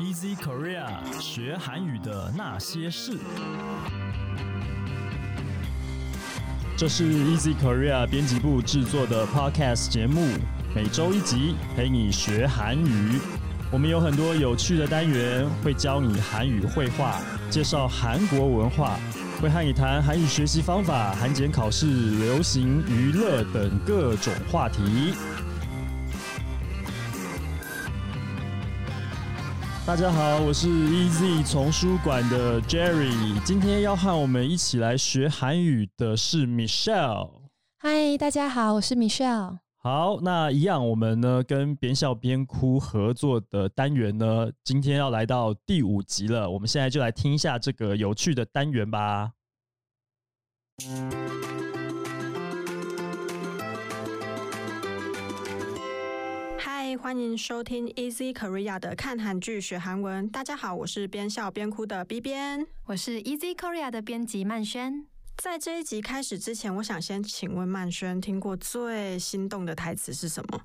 Easy Korea 学韩语的那些事。这是 Easy Korea 编辑部制作的 Podcast 节目，每周一集，陪你学韩语。我们有很多有趣的单元，会教你韩语绘画，介绍韩国文化，会和你谈韩语学习方法、韩检考试、流行娱乐等各种话题。大家好，我是 Easy 丛书馆的 Jerry，今天要和我们一起来学韩语的是 Michelle。嗨，大家好，我是 Michelle。好，那一样，我们呢跟边笑边哭合作的单元呢，今天要来到第五集了。我们现在就来听一下这个有趣的单元吧。嗨，欢迎收听 Easy Korea 的看韩剧学韩文。大家好，我是边笑边哭的 B 边。我是 Easy Korea 的编辑曼轩。在这一集开始之前，我想先请问曼轩，听过最心动的台词是什么？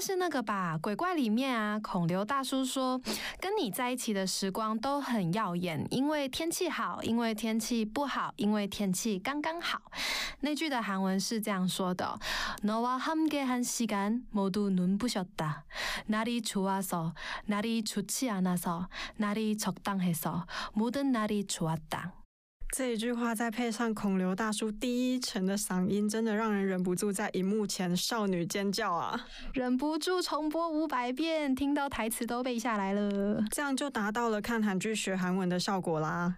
嗯，应该是那个吧，《鬼怪》里面啊，孔刘大叔说：“跟你在一起的时光都很耀眼，因为天气好，因为天气不好，因为天气刚刚好。”那句的韩文是这样说的：“너와함께한시간모두눈부셨다날이좋아서날이좋지않아서날이적당해서모든날이좋았다。” 这一句话再配上孔刘大叔低沉的嗓音，真的让人忍不住在荧幕前少女尖叫啊！忍不住重播五百遍，听到台词都背下来了，这样就达到了看韩剧学韩文的效果啦。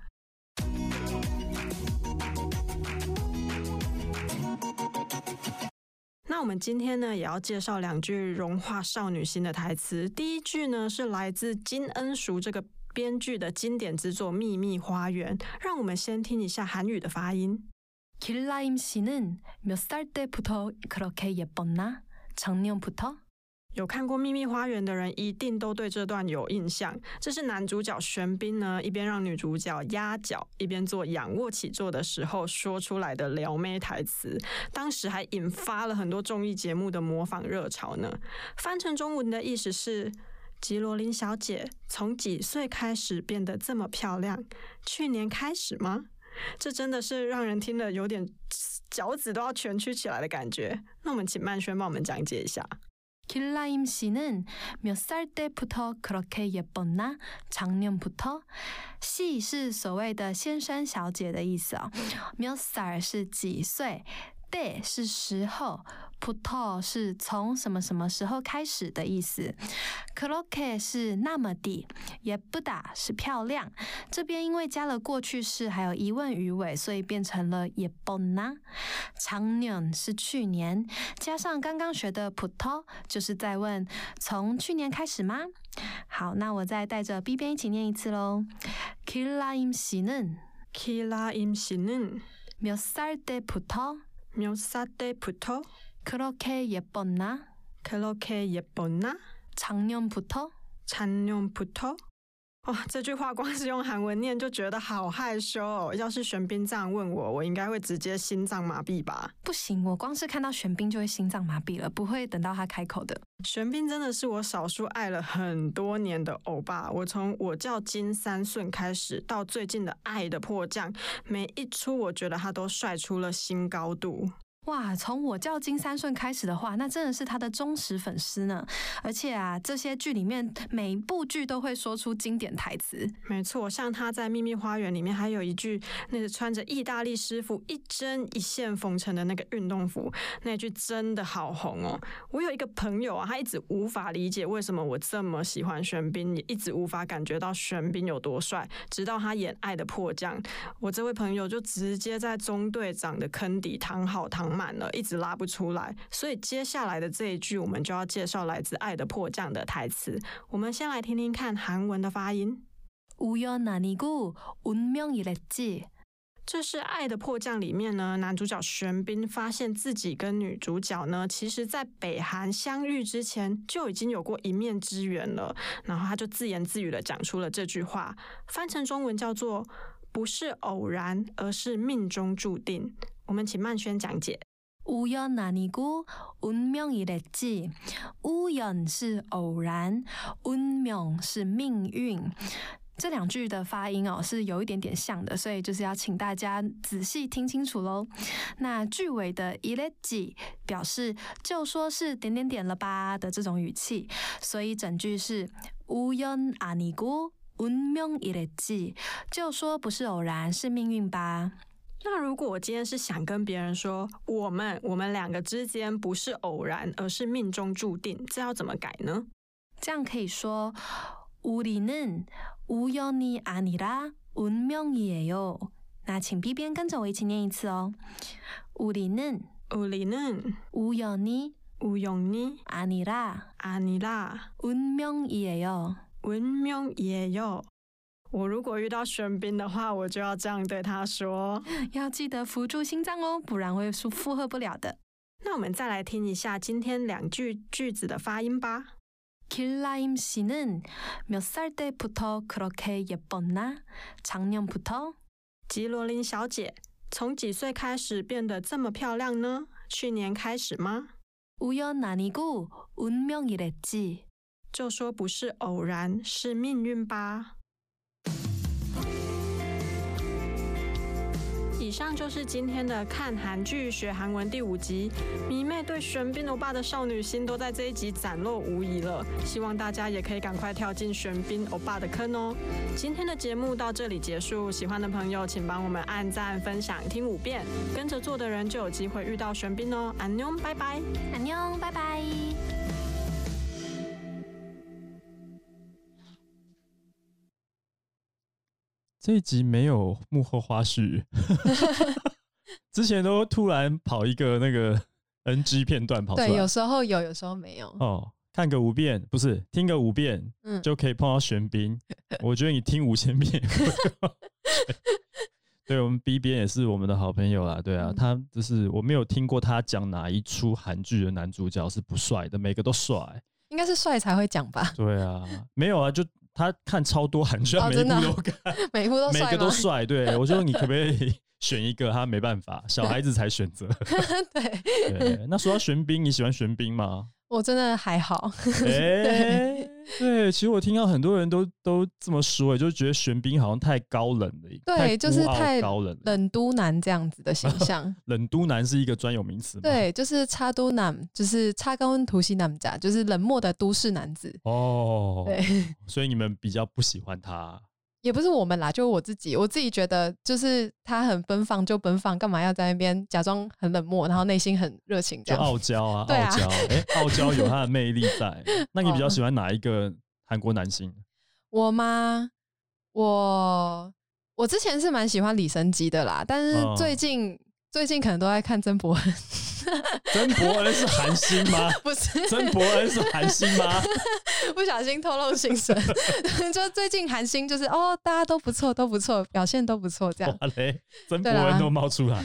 那我们今天呢，也要介绍两句融化少女心的台词。第一句呢，是来自金恩淑这个。编剧的经典之作《秘密花园》，让我们先听一下韩语的发音。길라임씨는몇살때부터그렇게예뻤나작년부터有看过《秘密花园》的人一定都对这段有印象。这是男主角玄彬呢，一边让女主角压脚，一边做仰卧起坐的时候说出来的撩妹台词。当时还引发了很多综艺节目的模仿热潮呢。翻成中文的意思是。 吉罗琳小姐从几岁开始变得这么漂亮？去年开始吗？这真的是让人听了有点脚趾都要蜷曲起来的感觉。那我们请曼轩帮我们讲解一下。길라임씨는몇살때부터그렇게예뻤나작년부터 씨是所谓的先生小姐的意思啊。몇살是几岁？때是时候。 不透是从什么什么时候开始的意思。그렇게是那么的，也不打是漂亮。这边因为加了过去式，还有疑问语尾，所以变成了也不나 작년是去年，加上刚刚学的부 터， 就是在问从去年开始吗？好，那我再带着 B 边一起念一次喽。길라임씨는길라임씨는몇살때부터몇살때부터 그렇게예뻤나그렇게예뻤나작년부터작년부터哦，这句话光是用韩文念就觉得好害羞哦。要是玄彬这样问我，我应该会直接心脏麻痹吧？不行，我光是看到玄彬就会心脏麻痹了，不会等到他开口的。玄彬真的是我少数爱了很多年的欧巴。我从我叫金三顺开始，到最近的《爱的迫降》，每一出我觉得他都帅出了新高度。 哇，从我叫金三顺开始的话，那真的是他的忠实粉丝呢。而且啊，这些剧里面每一部剧都会说出经典台词。没错，像他在《秘密花园》里面还有一句，那个穿着意大利师傅一针一线缝成的那个运动服，那句真的好红哦。我有一个朋友啊，他一直无法理解为什么我这么喜欢玄彬，也一直无法感觉到玄彬有多帅，直到他演《爱的迫降》，我这位朋友就直接在中队长的坑底躺好躺。满了，一直拉不出来，所以接下来的这一句，我们就要介绍来自《爱的迫降》的台词。我们先来听听看韩文的发音。우연아니고운명이랬지这是《爱的迫降》里面呢，男主角玄彬发现自己跟女主角呢，其实在北韩相遇之前就已经有过一面之缘了。然后他就自言自语的讲出了这句话，翻成中文叫做“不是偶然，而是命中注定”。 我们请曼轩讲解。 乌연아니고운명이랬지。乌연是偶然，운명是命运。这两句的发音哦是有一点点像的，所以就是要请大家仔细听清楚喽。那句尾的이랬지表示就说是点点点了吧的这种语气，所以整句是우연아니고운명이랬지，就说不是偶然，是命运吧。 那如果我今天是想跟别人说，我们我们两个之间不是偶然，而是命中注定，这要怎么改呢？这样可以说우리는우연이아니라운명이에요。那请 B 边跟着我一起念一次哦。우리는 우리는 우연이우연이아니라아니라 운명이에요。 운명이에요。 我如果遇到玄彬的话，我就要这样对他说。要记得扶住心脏哦，不然会负负荷不了的。那我们再来听一下今天两句句子的发音吧。 길라임씨는몇살때부터그렇게예뻤나작년부터 吉罗琳小姐从几岁开始变得这么漂亮呢？去年开始吗？ 우연아니고운명이랬지。 就说不是偶然，是命运吧。 以上就是今天的看韩剧学韩文第五集，迷妹对玄彬欧巴的少女心都在这一集展露无遗了。希望大家也可以赶快跳进玄彬欧巴的坑哦。今天的节目到这里结束，喜欢的朋友请帮我们按赞、分享、听五遍，跟着做的人就有机会遇到玄彬哦。安妞，拜拜。안 녕， 拜拜。这一集没有幕后花絮，之前都突然跑一个那个 NG 片段跑出来，对，有时候有，有时候没有。哦，看个五遍不是听个五遍嗯，就可以碰到玄彬，我觉得你听五千遍。对我们 B 边也是我们的好朋友啦，对啊，嗯他就是我没有听过他讲哪一出韩剧的男主角是不帅的，每个都帅。应该是帅才会讲吧？对啊，没有啊，就他看超多韩剧，他每一部都看，每一部都每？个都帅。对我说你可不可以选一个？他没办法，小孩子才选择。对，对，那说到玄彬，你喜欢玄彬吗？我真的还好。哎、对，其实我听到很多人都都这么说，就觉得玄彬好像太高冷了对，就是太高冷。冷都男这样子的形象。冷都男是一个专有名词吗？，对，就是差都男，就是差高温图西男家，就是冷漠的都市男子。哦，对，所以你们比较不喜欢他。也不是我们啦，就我自己，我自己觉得就是他很奔放就奔放，干嘛要在那边假装很冷漠，然后内心很热情这就样？傲娇啊，傲娇，哎、傲娇有他的魅力在。那你比较哦喜欢哪一个韩国男星？我吗？我我之前是蛮喜欢李生基的啦，但是哦最近、最近可能都在看曾伯恩，曾伯恩是韩星吗？不是曾伯恩是韩星吗？不小心透露心声，就最近韩星就是哦，大家都不错，都不错，表现都不错，这样。哇嘞，曾伯恩都冒出来了，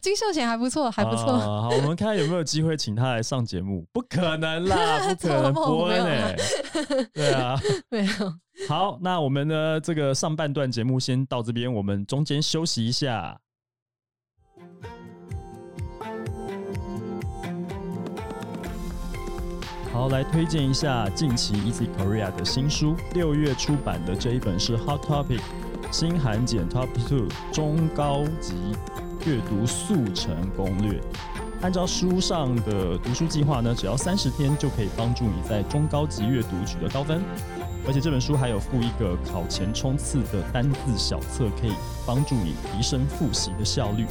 金秀贤还不错，还不错。啊好，我们看有没有机会请他来上节目？不可能啦，不可能，梦伯恩没有哎、对啊。没有，好，那我们呢这个上半段节目先到这边，我们中间休息一下。好，来推荐一下近期 Easy Korea 的新书，六月出版的这一本是 Hot Topic 新韩检 Top Two 中高级阅读速成攻略。按照书上的读书计划呢，只要三十天就可以帮助你在中高级阅读取得高分。而且这本书还有附一个考前冲刺的单字小册，可以帮助你提升复习的效率。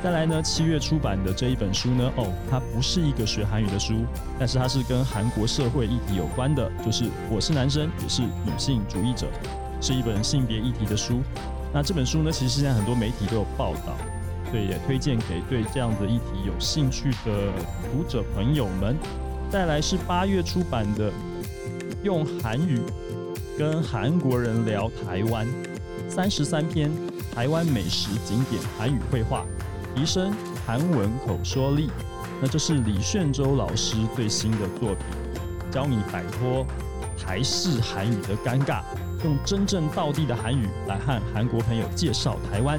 再来呢，七月出版的这一本书呢，哦，它不是一个学韩语的书，但是它是跟韩国社会议题有关的，就是我是男生，也是女性主义者，是一本性别议题的书。那这本书呢，其实现在很多媒体都有报道，所以也推荐给对这样的议题有兴趣的读者朋友们。再来是八月出版的《用韩语跟韩国人聊台湾》，三十三篇台湾美食景点韩语绘画，提升韩文口说力。那这是李炫洲老师最新的作品，教你摆脱台式韩语的尴尬，用真正道地的韩语来和韩国朋友介绍台湾。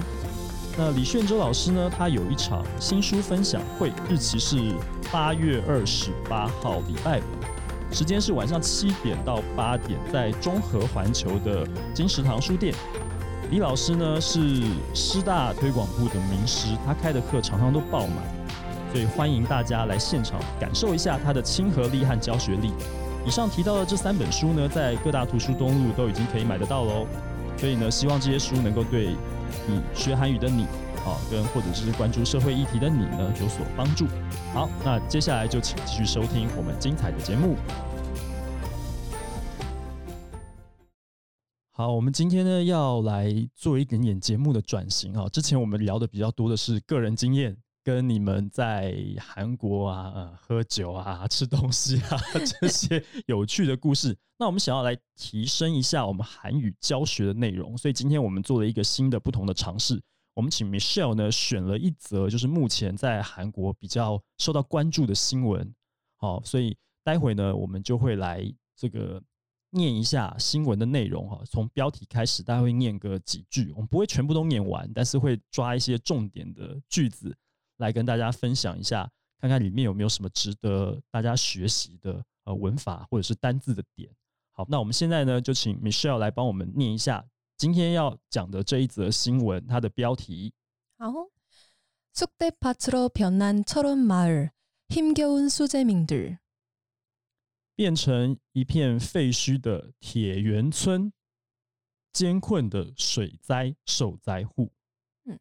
那李炫洲老师呢，他有一场新书分享会，日期是八月二十八号，礼拜五，时间是晚上七点到八点，在中和环球的金石堂书店。李老师呢是师大推广部的名师，他开的课常常都爆满，所以欢迎大家来现场感受一下他的亲和力和教学力。以上提到的这三本书呢，在各大图书东路都已经可以买得到喽。所以呢，希望这些书能够对你学韩语的你，啊，跟或者是关注社会议题的你呢有所帮助。好，那接下来就请继续收听我们精彩的节目。好，我们今天呢要来做一点点节目的转型啊。之前我们聊的比较多的是个人经验。跟你们在韩国啊，喝酒啊，吃东西啊，这些有趣的故事。那我们想要来提升一下我们韩语教学的内容，所以今天我们做了一个新的、不同的尝试。我们请 Michelle 呢选了一则，就是目前在韩国比较受到关注的新闻。好，所以待会呢，我们就会来这个念一下新闻的内容哈。从标题开始，大家会念个几句，我们不会全部都念完，但是会抓一些重点的句子。来跟大家分享一下，看看里面有没有什么值得大家学习的呃文法或者是单字的点。好，那我们现在呢就请 Michelle 来帮我们念一下今天要讲的这一则新闻，它的标题。好，쑥대밭으로변한철원마을힘겨운수재민들 变成一片废墟的铁园村，艰困的水灾受灾户。嗯，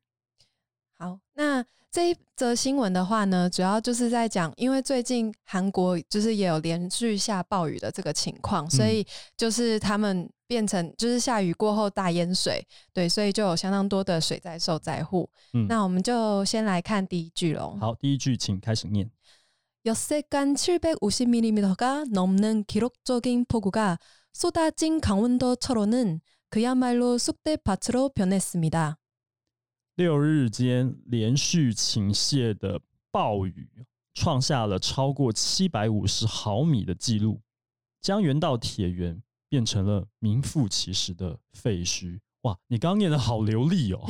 好，那。这一则新闻的话呢，主要就是在讲，因为最近韩国就是也有连续下暴雨的这个情况，所以就是他们变成就是下雨过后大淹水，对，所以就有相当多的水灾受灾户。嗯，那我们就先来看第一句喽。好，第一句请开始念。 역세간칠백오십밀리미터가넘는기록적인폭우가쏟아진강원도철원은그야말로쑥대밭으로변했습니다六日间连续倾泻的暴雨，创下了超过七百五十毫米的记录，将原道铁园变成了名副其实的废墟。哇，你刚念的好流利哦，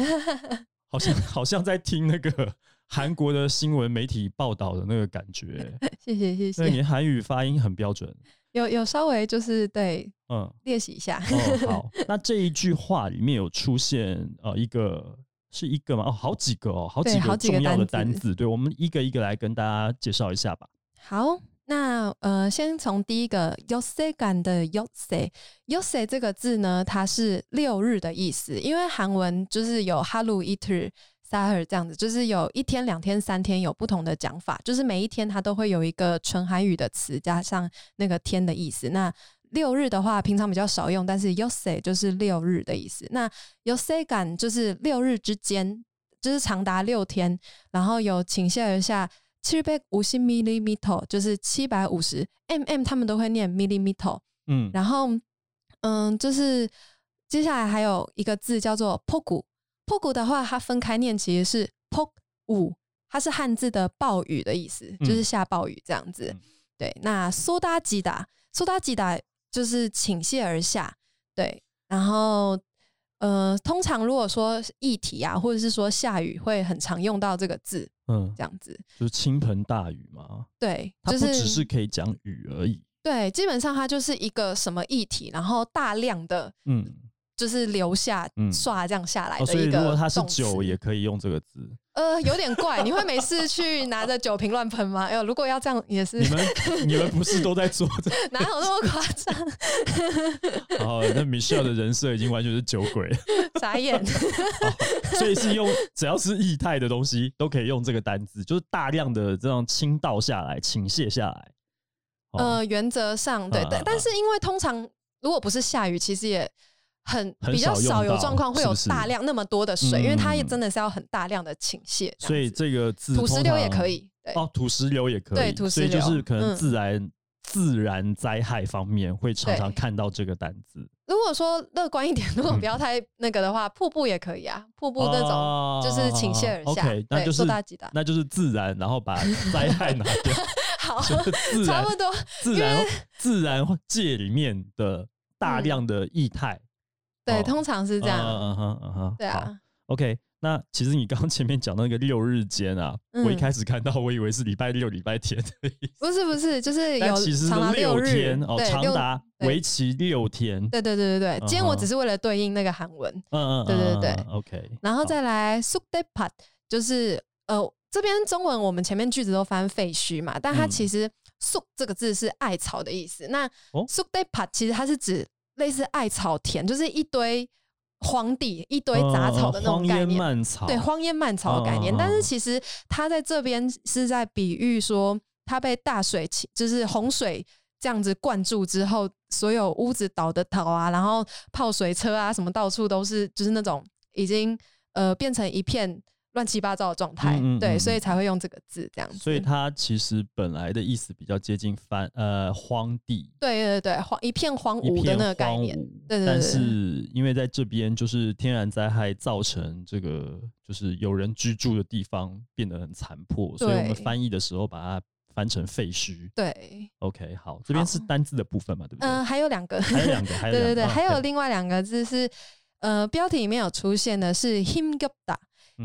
好像好像在听那个 韩国的新闻媒体报道的那个感觉。谢谢谢谢，那你韩语发音很标准，有有稍微就是对，嗯，练习一下。哦，好，那这一句话里面有出现呃一个。是一个吗？哦，好几个哦，好几个重要的单字。对，我们一个一个来跟大家介绍一下吧。好，那呃，先从第一个 “yose” 感的 “yose”，“yose” 这个字呢，它是六日的意思。因为韩文就是有 “halu iter sahar” 这样子，就是有一天、两天、三天有不同的讲法，就是每一天它都会有一个纯韩语的词加上那个天的意思。那六日的话，平常比较少用，但是 yose 就是六日的意思。那 yose 感就是六日之间，就是长达六天，然后有倾泻而下七百五十 millimeter，就是七百五十 mm，他们都会念 millimeter。嗯，然后嗯，就是接下来还有一个字叫做폭 破谷的话，它分开念其实是破五，它是汉字的暴雨的意思，就是下暴雨这样子。对，那苏打吉达，苏打吉达就是倾泻而下。对，然后呃，通常如果说议题啊，或者是说下雨，会很常用到这个字。嗯，这样子就是倾盆大雨嘛？对，就是、它不只是可以讲雨而已。对，基本上它就是一个什么议题，然后大量的嗯。就是留下刷这样下来的一个，如果它是酒，也可以用这个字。呃，有点怪，你会每次去拿着酒瓶乱喷吗？哎呦，如果要这样也是。你们你们不是都在做？哪有那么夸张？哦，那 Michelle 的人设已经完全是酒鬼，傻眼。所以是用只要是液态的东西都可以用这个单字，就是大量的这样倾倒下来、倾泻下来。呃，原则上对，但但是因为通常如果不是下雨，其实也。很比较少有状况会有大量那么多的水，因为它也真的是要很大量的倾泻。所以这个字土石流也可以，对。哦，土石流也可以，对，土石流就是可能自然自然灾害方面会常常看到这个单字。如果说乐观一点，如果不要太那个的话，瀑布也可以啊，瀑布那种就是倾泻而下，那就是大吉大，那就是自然，然后把灾害拿掉，好，差不多。自然自然界里面的大量的液态。对，通常是这样。嗯哼，嗯哼，对啊。OK，那其实你刚刚前面讲那个六日间啊，我一嗯开始看到，我以为是礼拜六、礼拜天的意思，不是不是，就是有但其实长达六天哦，长达对为期六天。对对对对对，今天我只是为了对应那个韩文，嗯嗯，对对对，OK。然后再来 s u k d e p a t 就是呃这边中文我们前面句子都翻废墟嘛，但它嗯其实 s u 这个字是艾草的意思。那哦 s u k d e p a t 其实它是指类似艾草田，就是一堆荒地、一堆杂草的那种概念。对，荒烟蔓草的概念。但是其实它在这边是在比喻说，它被大水侵，就是洪水这样子灌注之后，所有屋子倒的倒啊，然后泡水车啊，什么到处都是，就是那种已经呃变成一片乱七八糟的状态。对，嗯嗯嗯所以才会用这个字这样子。所以它其实本来的意思比较接近翻呃荒地，对对对，荒一片荒芜的那个概念。对对对但是因为在这边就是天然灾害造成这个就是有人居住的地方变得很残破，所以我们翻译的时候把它翻成废墟。对，OK，好，这边是单字的部分嘛，对不对？嗯、还有两个，还有 两个，还有对对对，还有嗯另外两个字是，呃，标题里面有出现的是 him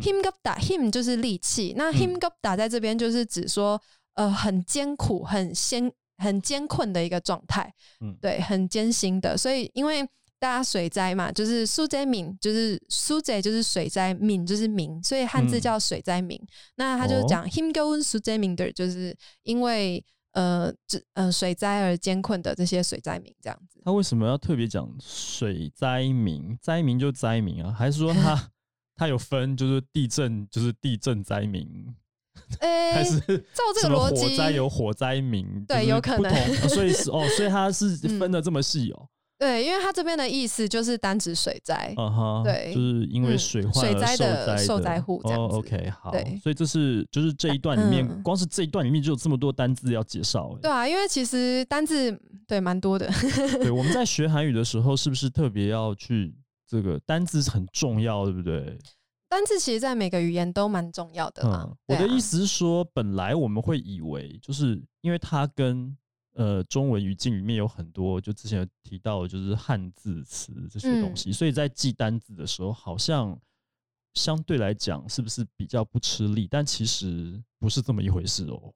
him g u p d a him 就是力气，那嗯 him g u p d a 在这边就是指说，呃，很艰苦、很艰、很艰困的一个状态，嗯对，很艰辛的。所以因为大家水灾嘛，就是苏灾敏，就是苏灾就是水灾，敏就是民，所以汉字嗯叫水灾民。那他就讲 him go 苏灾民的，就是因为呃，这呃水灾而艰困的这些水灾民这样子。他为什么要特别讲水灾民？灾民就灾民啊，还是说他他有分，就是地震就是地震灾民，诶、还是照这个逻辑，火灾有火灾民？就是对有可能哦所以是 哦，所以它是嗯分的这么细哦。对，因为它这边的意思就是单指水灾。嗯哼，对就是因为嗯水患而水灾的受灾户这样哦子，OK，好，对所以这是就是这一段里面，嗯光是这一段里面就有这么多单字要介绍。对啊，因为其实单字对蛮多的。对，我们在学韩语的时候，是不是特别要去这个单字很重要，对不对？单字其实，在每个语言都蛮重要的啦。嗯，我的意思是说，本来我们会以为，就是因为它跟呃中文语境里面有很多，就之前有提到，就是汉字词这些东嗯西，所以在记单字的时候，好像相对来讲是不是比较不吃力？但其实不是这么一回事哦。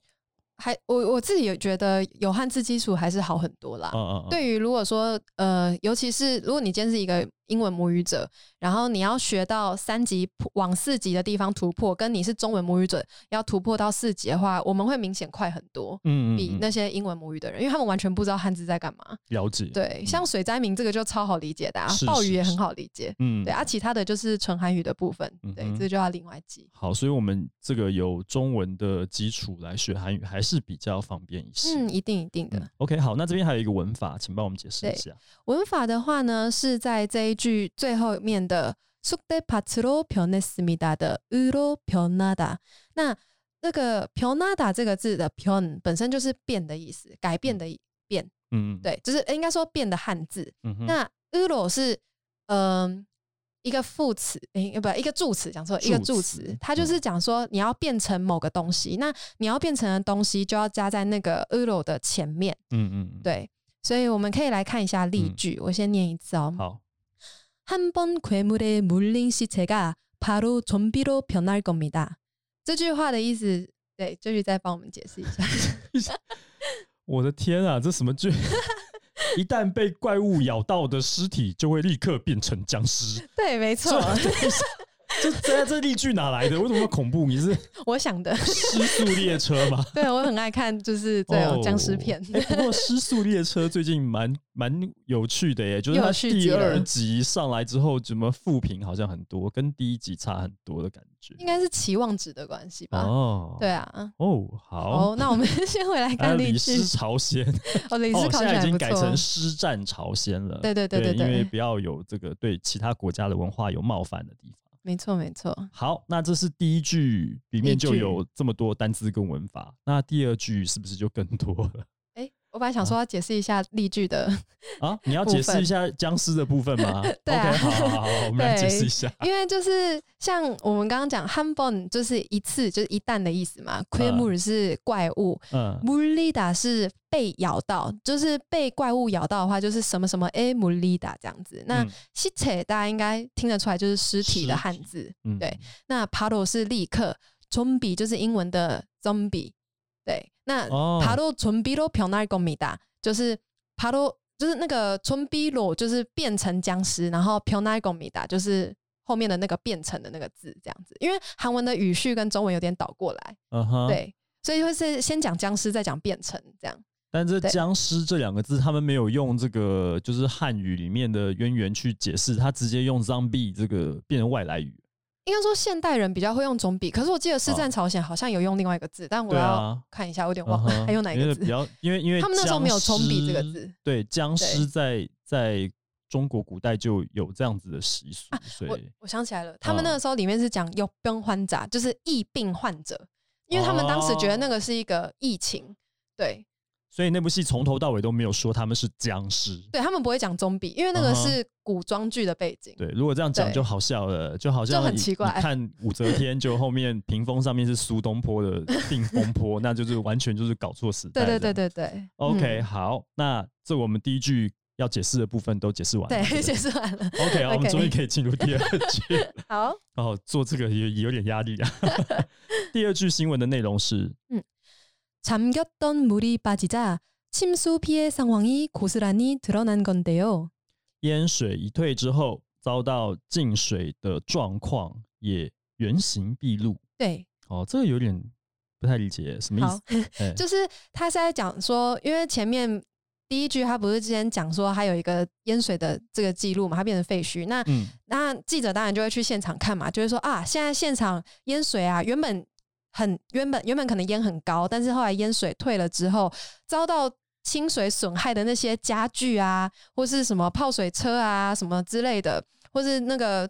还我我自己也觉得有汉字基础还是好很多啦。嗯嗯，嗯，对于如果说呃，尤其是如果你今天是一个英文母语者，然后你要学到三级往四级的地方突破，跟你是中文母语者要突破到四级的话，我们会明显快很多。嗯嗯嗯比那些英文母语的人，因为他们完全不知道汉字在干嘛。了解，对，像水灾民这个就超好理解的啊是，暴雨也很好理解。嗯对啊，其他的就是纯韩语的部分，对，这就要另外记。好，所以我们这个有中文的基础来学韩语，还是比较方便一些。嗯，一定一定的。嗯，OK，好，那这边还有一个文法，请帮我们解释一下。文法的话呢，是在这一句最后面的숙대밭으로변했습니다的으로변하다。那那个변하다这个字的변本身就是变的意思，改变的变，嗯，，对，就是应该说变的汉字。嗯哼，那 으로是嗯、一个副词，诶、不一个助词，讲错，一个助助词词，它就是讲说你要变成某个东西，那你要变成的东西就要加在那个 으로的前面，嗯嗯，嗯，对，所以我们可以来看一下例嗯句，我先念一次哦。 好， 한 번 괴물에 물린 시체가 바로 좀비로 변할 겁니다. 这句话的意思，对，这句再帮我们解释一下。我的天啊，这什么剧？一旦被怪物咬到的尸体，就会立刻变成僵尸。对，没错， 这这这例句哪来的？为什么恐怖？你是 我想的。失速列车吗？对我很爱看，就是这种僵尸片。不过《失速列车》最近蛮蛮有趣的耶，就是它第二集上来之后，怎么复评好像很多，跟第一集差很多的感觉。应该是期望值的关系吧？哦，对啊。哦，好哦，，那我们先回来看例句。朝鲜，哦，李哦，斯考现在已经改成。师战朝鲜了。对对对对因为，不要有这个对其他国家的文化有冒犯的地方。没错没错。好，那这是第一句里面就有这么多单字跟文法，那第二句是不是就更多了？哎，我本来想说要解释一下例句的，啊，你要解释一下僵尸的部分吗？对好好好，好我们来解释一下。因为就是像我们刚刚讲 h a m b o n 就是一次就是一弹的意思嘛 q u e m u r 是怪物嗯 m u l i d a 是被咬到，就是被怪物咬到的话，就是什么什么 a m u l i d a 这样子。那嗯 s i t 大家应该听得出来，就是尸体的尸汉字。嗯对，那 paro 是立刻，zombie 就是英文的 zombie。对那爬到村比罗飘奈公米达就是爬到就是那个村比罗就是变成僵尸然后飘奈公米达就是后面的那个变成的那个字这样子。因为韩文的语序跟中文有点倒过来嗯哼。对所以会是先讲僵尸再讲变成这样。但这僵尸这两个字他们没有用这个就是汉语里面的渊源去解释他直接用 zombie 这个变成外来语。应该说现代人比较会用总比，可是我记得师战朝鲜好像有用另外一个字，但我要看一下，我有点嗯忘了、哼。还用哪一个字。比较，因为因为他们那时候没有“僵中比”这个字。对，僵尸在在中国古代就有这样子的习俗，所我以我想起来了，他们那嗯个时候里面是讲有病患者，就是疫病患者，因为他们当时觉得那个是一个疫情，对所以那部戏从头到尾都没有说他们是僵尸。对，他们不会讲中比，因为那个是古装剧的背景。对，如果这样讲就好笑了，就好像你就很奇怪看武则天，就后面屏风上面是苏东坡的定风波，那就是完全就是搞错时代。对对对。对对。OK，、嗯好，那这我们第一句要解释的部分都解释完了。对，解释完了。OK，好我们终于可以进入第二句。好，哦，做这个也也有点压力啊。第二句新闻的内容是， 잠겼던 물이 빠지자 침수 피해 상황이 고스란히 드러난 건데요. 淹水一退之后，遭到进水的状况也原形毕露。对，哦，这个有点不太理解，什么意好思？，哎就是他是在讲说，因为前面第一句他不是之前讲说他有一个淹水的这个记录嘛，他变成废墟。那嗯那记者当然就会去现场看嘛，就会说啊，现在现场淹水啊，原本 很原本原本可能淹很高，但是后来淹水退了之后，遭到清水损害的那些家具啊，或是什么泡水车啊，什么之类的，或是那个。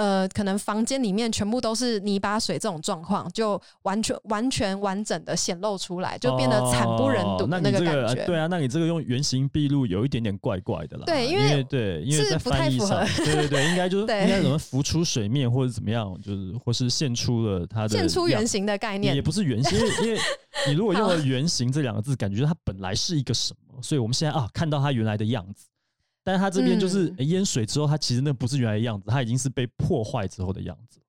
呃，可能房间里面全部都是泥巴水，这种状况就完全完全完整的显露出来，就变得惨不忍睹的那个感觉。呃对啊，那你这个用原形毕露有一点点怪怪的啦。因对因为对，因为在是不太符翻译上，合对对对，应该就是应该怎么浮出水面或者怎么样，就是或是现出了它的现出原形的概念也也，不是原形，因为因为 你如果用了“原形”这两个字，感觉它本来是一个什么，所以我们现在啊看到它原来的样子，但是它这边就是、淹水之后，它其实那不是原来的样子，它已经是被破坏之后的样子。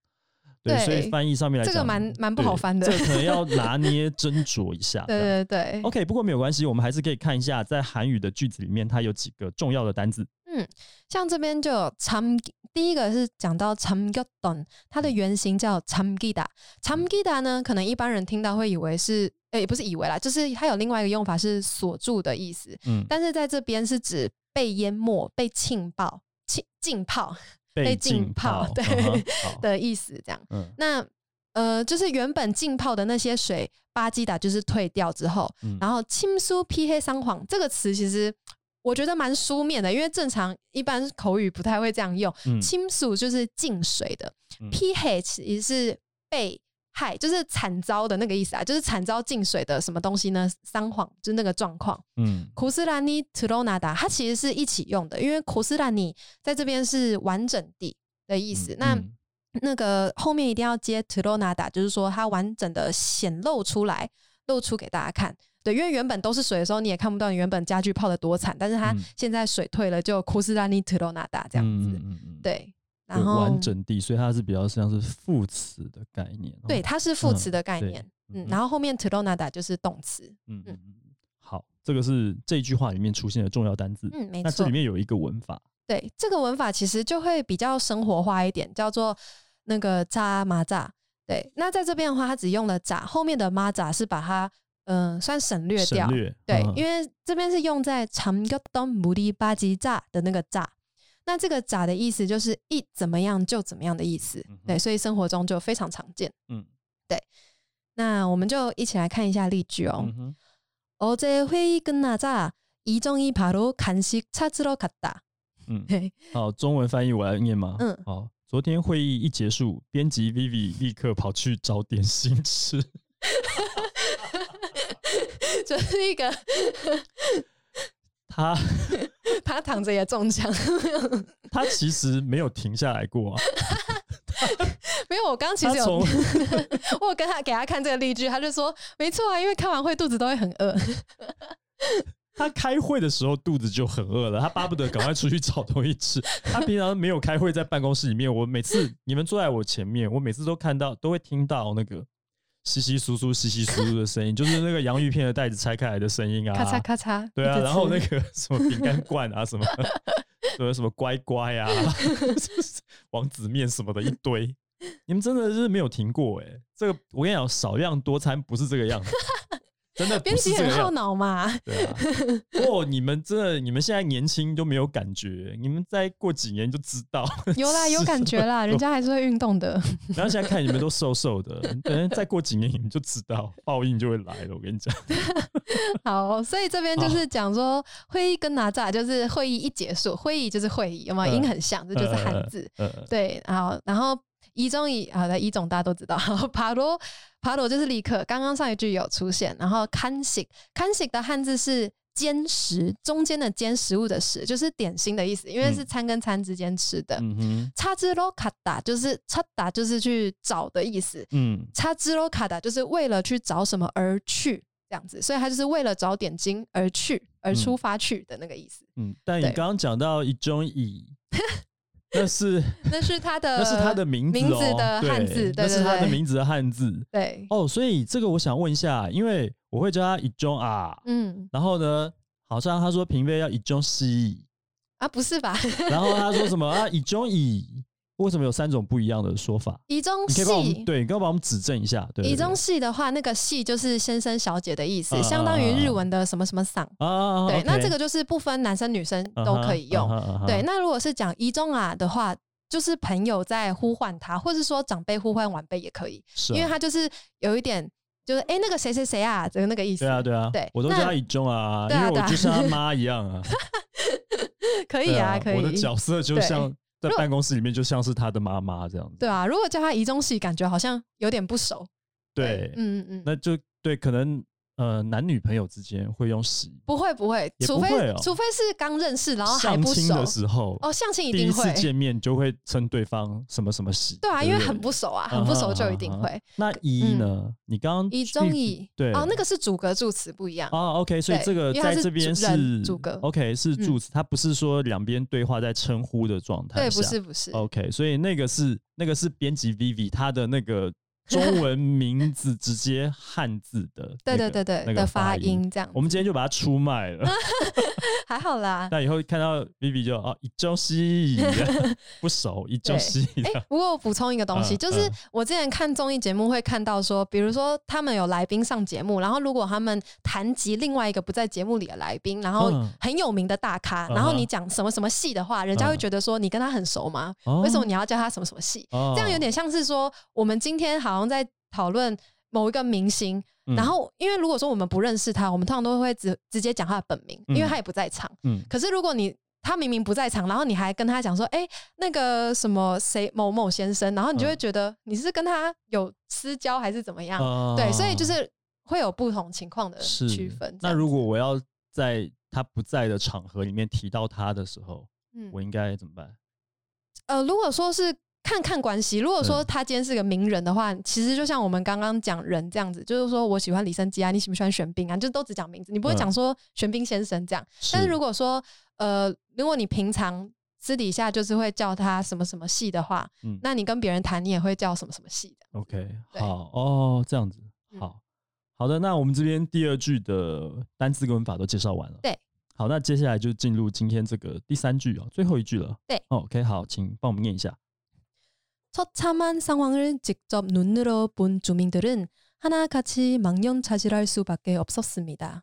对，对所以翻译上面来讲这，个蛮蛮不好翻的这个可能要拿捏斟酌一下。对对对。OK，不过没有关系，我们还是可以看一下在韩语的句子里面，它有几个重要的单字。嗯，像这边就有“”，第一个是讲到“吉顿”，它的原型叫“参吉达”。参吉达呢，可能一般人听到会以为是……诶，也不是以为啦，就是它有另外一个用法是“锁住”的意思。嗯，但是在这边是指被淹没、被浸泡、浸浸泡、被浸泡，对 的意思这样。那呃，就是原本浸泡的那些水，巴基达就是退掉之后，然后青苏披黑桑黄这个词其实。我觉得蛮书面的，因为正常一般口语不太会这样用。亲数就是进水的，pH 也是被害，就是惨遭的那个意思啊，就是惨遭进水的什么东西呢？撒谎就是那个状况。嗯，库斯兰尼 trona 达，它其实是一起用的，因为库斯兰尼在这边是完整地的意思。那那个后面一定要接 trona 达，就是说它完整的显露出来，露出给大家看。对，因为原本都是水的时候，你也看不到你原本家具泡的多惨，但是它嗯现在水退了，就库斯拉尼特罗纳达这样子。嗯嗯嗯嗯对，然对后完整地，所以它是比较像是副词的概念。哦对，它是副词的概念。嗯嗯，然后后面 t r o n a d a 就是动词。嗯嗯嗯，好，这个是这句话里面出现的重要单字。嗯，没错那这里。面有一个文法，对，这个文法其实就会比较生活化一点，叫做那个扎马扎。对，那在这边的话，它只用了扎，后面的马扎是把它嗯、呃算省略掉。省略。对，嗯因为这边是用在长겼던 무리巴吉炸的那个炸。那这个“炸”的意思就是一怎么样就怎么样的意思，嗯哼对，所以生活中就非常常见。嗯那我们就一起来看一下例句哦。嗯哼 어제회의끝나자이정이바로간식찾으러갔다。 嗯，对，好，中文翻译我来念吗？嗯好，昨天会议一结束，编辑 Vivi 立刻跑去找点心吃。 就是一个 他他躺着也中枪。他其实没有停下来过啊。没有，我刚刚其实有我有跟他给他看这个例句，他就说没错啊，因为开完会肚子都会很饿。他开会的时候肚子就很饿了，他巴不得赶快出去找东西吃。他平常没有开会，在办公室里面，我每次你们坐在我前面，我每次都看到，都会听到那个稀稀疏疏、稀稀疏疏的声音，就是那个洋芋片的袋子拆开来的声音啊，咔嚓咔嚓，对啊，然后那个 什么饼干罐啊，什么 什么什么乖乖啊，王子面什么的一堆，你们真的是没有停过哎、这个我跟你讲，少量多餐不是这个样子，真的编辑很耗。脑嘛。对啊，不过，你们真的，你们现在年轻都没有感觉，你们再过几年就知道。有啦，有感觉啦，人家还是会运动的。然后现在看你们都瘦瘦的，等再过几年你们就知道 报应就会来了。我跟你讲，好，所以这边就是讲说，会议跟哪吒就是会议一结束，会议就是会议，有没有？嗯音很像，这就是汉字。呃，对，好，然后一中一好的一种大家都知道，爬罗爬罗就是立刻，刚刚上一句有出现，然后看食看食的汉字是兼食，中间的兼食物的食，就是点心的意思，因为是嗯。餐跟餐之间吃的。叉之罗卡达就是叉达就是去找的意思，嗯。叉之罗卡达就是为了去找什么而去这样子，所以他就是为了找点睛而去而出发去的那个意思。嗯。但你刚刚讲到一中乙，那是 那是他的那是他的名字、哦，名字的汉字对那是他的名字的汉字。对，哦，所以这个我想问一下，因为我会叫他一中啊，嗯然后呢，好像他说嫔妃要一中西，啊不是吧？然后他说什么啊一中乙，为什么有三种不一样的说法？以中系。对，你可以帮我们指正一下。对，对以中对系的话，那个系就是先生小姐的意思，啊相当于日文的什么什么嗓。啊，对，那这个就是不分男生女生都可以用。对，那如果是讲一中啊的话，就是朋友在呼唤他，或是说长辈呼唤晚辈也可以，是啊因为他就是有一点就是哎、诶那个谁谁谁啊，的那个意思。对啊对啊，对我都叫他一中啊，对啊对啊因为我就像他妈一样啊，可以对啊，可以。我的角色就像在办公室里面就像是他的妈妈这样子。对啊，如果叫他移中系，感觉好像有点不熟。对，嗯嗯嗯，那就对，可能呃男女朋友之间会用喜，不会不会，也除非哦除非是刚认识，然后还不相亲的。时候哦，相亲一定会。第一次见面就会称对方什么什么喜，对啊，因为很不熟啊，很不熟就一定会。嗯那一呢？你刚刚一中一对哦，那个是主格助词不一样。啊，OK，所以这个在这边是主格 OK 是嗯助词，它不是说两边对话在称呼的状态对，不是不是。OK，所以那个是那个是编辑 Vivi 他的那个中文名字直接汉字的 那个，对对对对那个的发音。这样。我们今天就把它出卖了，还好啦。那以后看到 Vivi 就哦，一周西不熟，一周西哎、不过我补充一个东西，嗯就是嗯我之前看综艺节目会看到说，比如说他们有来宾上节目，然后如果他们谈及另外一个不在节目里的来宾，然后嗯很有名的大咖，嗯然后你讲什么什么戏的话，人家会觉得说你跟他很熟吗？为什么你要叫他什么什么戏？哦这样有点像是说，我们今天好像在讨论某一个明星，嗯然后因为如果说我们不认识他，我们通常都会直直接讲他的本名，因为嗯他也不在场。嗯可是如果你他明明不在场，然后你还跟他讲说，哎、那个什么谁某某先生，然后你就会嗯觉得你是跟他有私交还是怎么样？哦对，所以就是会有不同情况的区分。那如果我要在他不在的场合里面提到他的时候，嗯我应该怎么办？呃，如果说是看看关系，如果说嗯他今天是个名人的话，其实就像我们刚刚讲人这样子，就是说我喜欢李生基啊，你喜不喜欢玄彬啊，就都只讲名字，你不会嗯讲说玄彬先生这样。但是如果说呃，如果你平常私底下就是会叫他什么什么系的话，嗯那你跟别人谈，你也会叫什么什么系的。OK，好哦，这样子，嗯好好的，那我们这边第二句的单词跟文法都介绍完了。对，好，那接下来就进入今天这个第三句哦，最后一句了。对哦，OK，好，请帮我们念一下。 처참한 상황을 직접 눈으로 본 주민들은 하나같이 망연자실할 수밖에 없었습니다.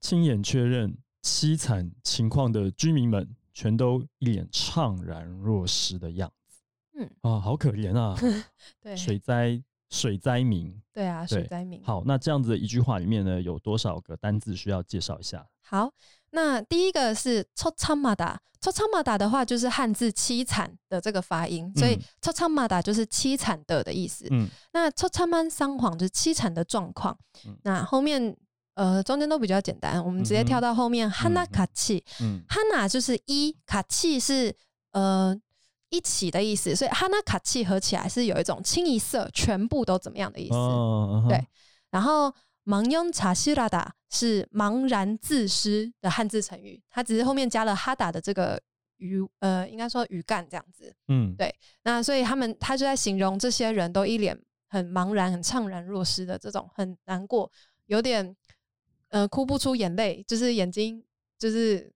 亲眼确认凄惨情况的居民们，全都一脸怅然若失的样子。嗯啊，好可怜啊，对，水灾水灾民。对啊，对水灾民。好，那这样子的一句话里面呢，有多少个单字需要介绍一下？好， 那第一个是“抽仓马达”，“抽仓马达”的话就是汉字“凄惨”的这个发音，所以“抽仓马达”就是“凄惨的”的意思。嗯，那“抽仓曼撒谎”就是“凄惨的状况”。那后面呃中间都比较简单，我们直接跳到后面“哈娜卡气”。嗯，“哈娜”就是一，“卡气”是呃一起的意思，所以“哈娜卡气”合起来是有一种清一色全部都怎么样的意思。嗯、对，然后盲庸查西拉达是茫然自失的汉字成语，它只是后面加了哈达的这个语呃，应该说语干这样子。嗯对那所以他们他就在形容这些人都一脸很茫然、很怅然若失的这种很难过，有点呃哭不出眼泪，就是眼睛就是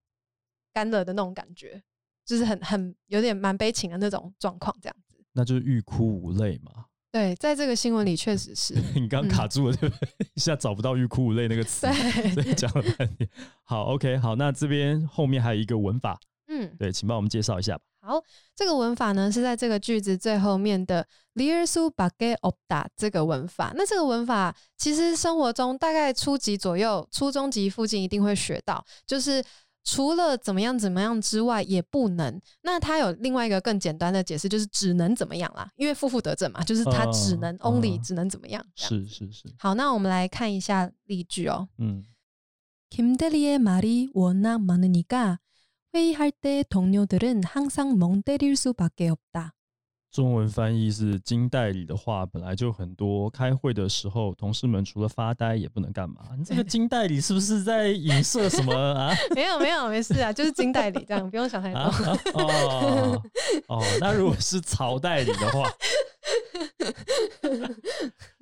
干了的那种感觉，就是很很有点蛮悲情的那种状况这样子。那就是欲哭无泪嘛。对，在这个新闻里确实是 你刚刚卡住了，对不对？一下找不到欲哭无泪那个词，对，所以讲了半天。好，OK，好，那这边后面还有一个文法，嗯。对，请帮我们介绍一下吧。好，这个文法呢是在这个句子最后面的 lier su b a g e o p d a 这个文法。那这个文法其实生活中大概初级左右、初中级附近一定会学到，就是除了怎么样怎么样之外也不能。那它有另外一个更简单的解释，就是只能怎么样啦，因为负负得正嘛，就是它只能、哦 only 哦只能怎么样。这样是是是，好，那我们来看一下例句哦。嗯， 김대리의 말이 워낙 많으니까 회의할 때 동료들은 항상 멍 때릴 수밖에 없다. 中文翻译是金代理的话本来就很多，开会的时候同事们除了发呆也不能干嘛。你这个金代理是不是在影射什么 啊？没有没有没事啊，就是金代理这样，不用想太多。啊哦哦，那如果是曹代理的话，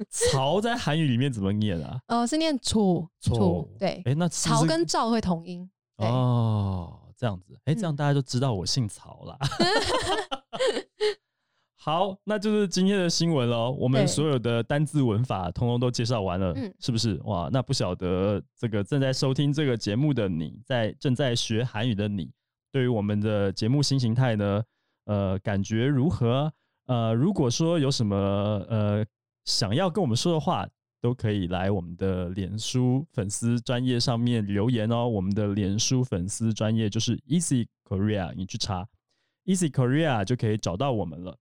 曹在韩语里面怎么念啊？哦，是念楚楚，对，哎，那曹跟赵会同音。哦，这样子，哎，这样嗯大家就知道我姓曹啦。好，那就是今天的新闻喽。我们所有的单字文法通通都介绍完了，嗯是不是？哇，那不晓得这个正在收听这个节目的你，在正在学韩语的你，对于我们的节目新形态呢，呃，感觉如何？呃，如果说有什么呃想要跟我们说的话，都可以来我们的脸书粉丝专业上面留言哦。我们的脸书粉丝专业就是 Easy Korea，你去查 Easy Korea 就可以找到我们了。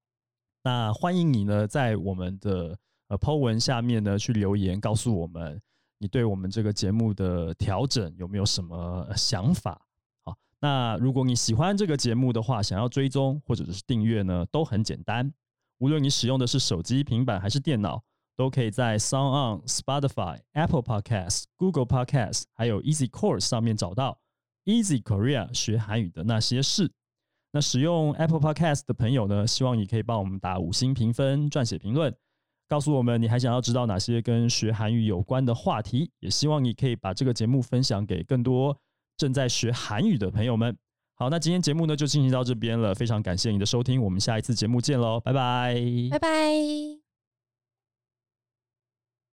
那欢迎你呢，在我们的呃 Po 文下面呢去留言，告诉我们你对我们这个节目的调整有没有什么想法。好，那如果你喜欢这个节目的话，想要追踪或者是订阅呢，都很简单。无论你使用的是手机、平板还是电脑，都可以在 Sound On、Spotify、Apple Podcast、Google Podcast 还有 Easy Course 上面找到 Easy Korea 学韩语的那些事。那使用 Apple Podcast 的朋友呢，希望你可以帮我们打五星评分、撰写评论，告诉我们你还想要知道哪些跟学韩语有关的话题。也希望你可以把这个节目分享给更多正在学韩语的朋友们。好，那今天节目呢就进行到这边了，非常感谢你的收听，我们下一次节目见喽，拜拜，拜拜。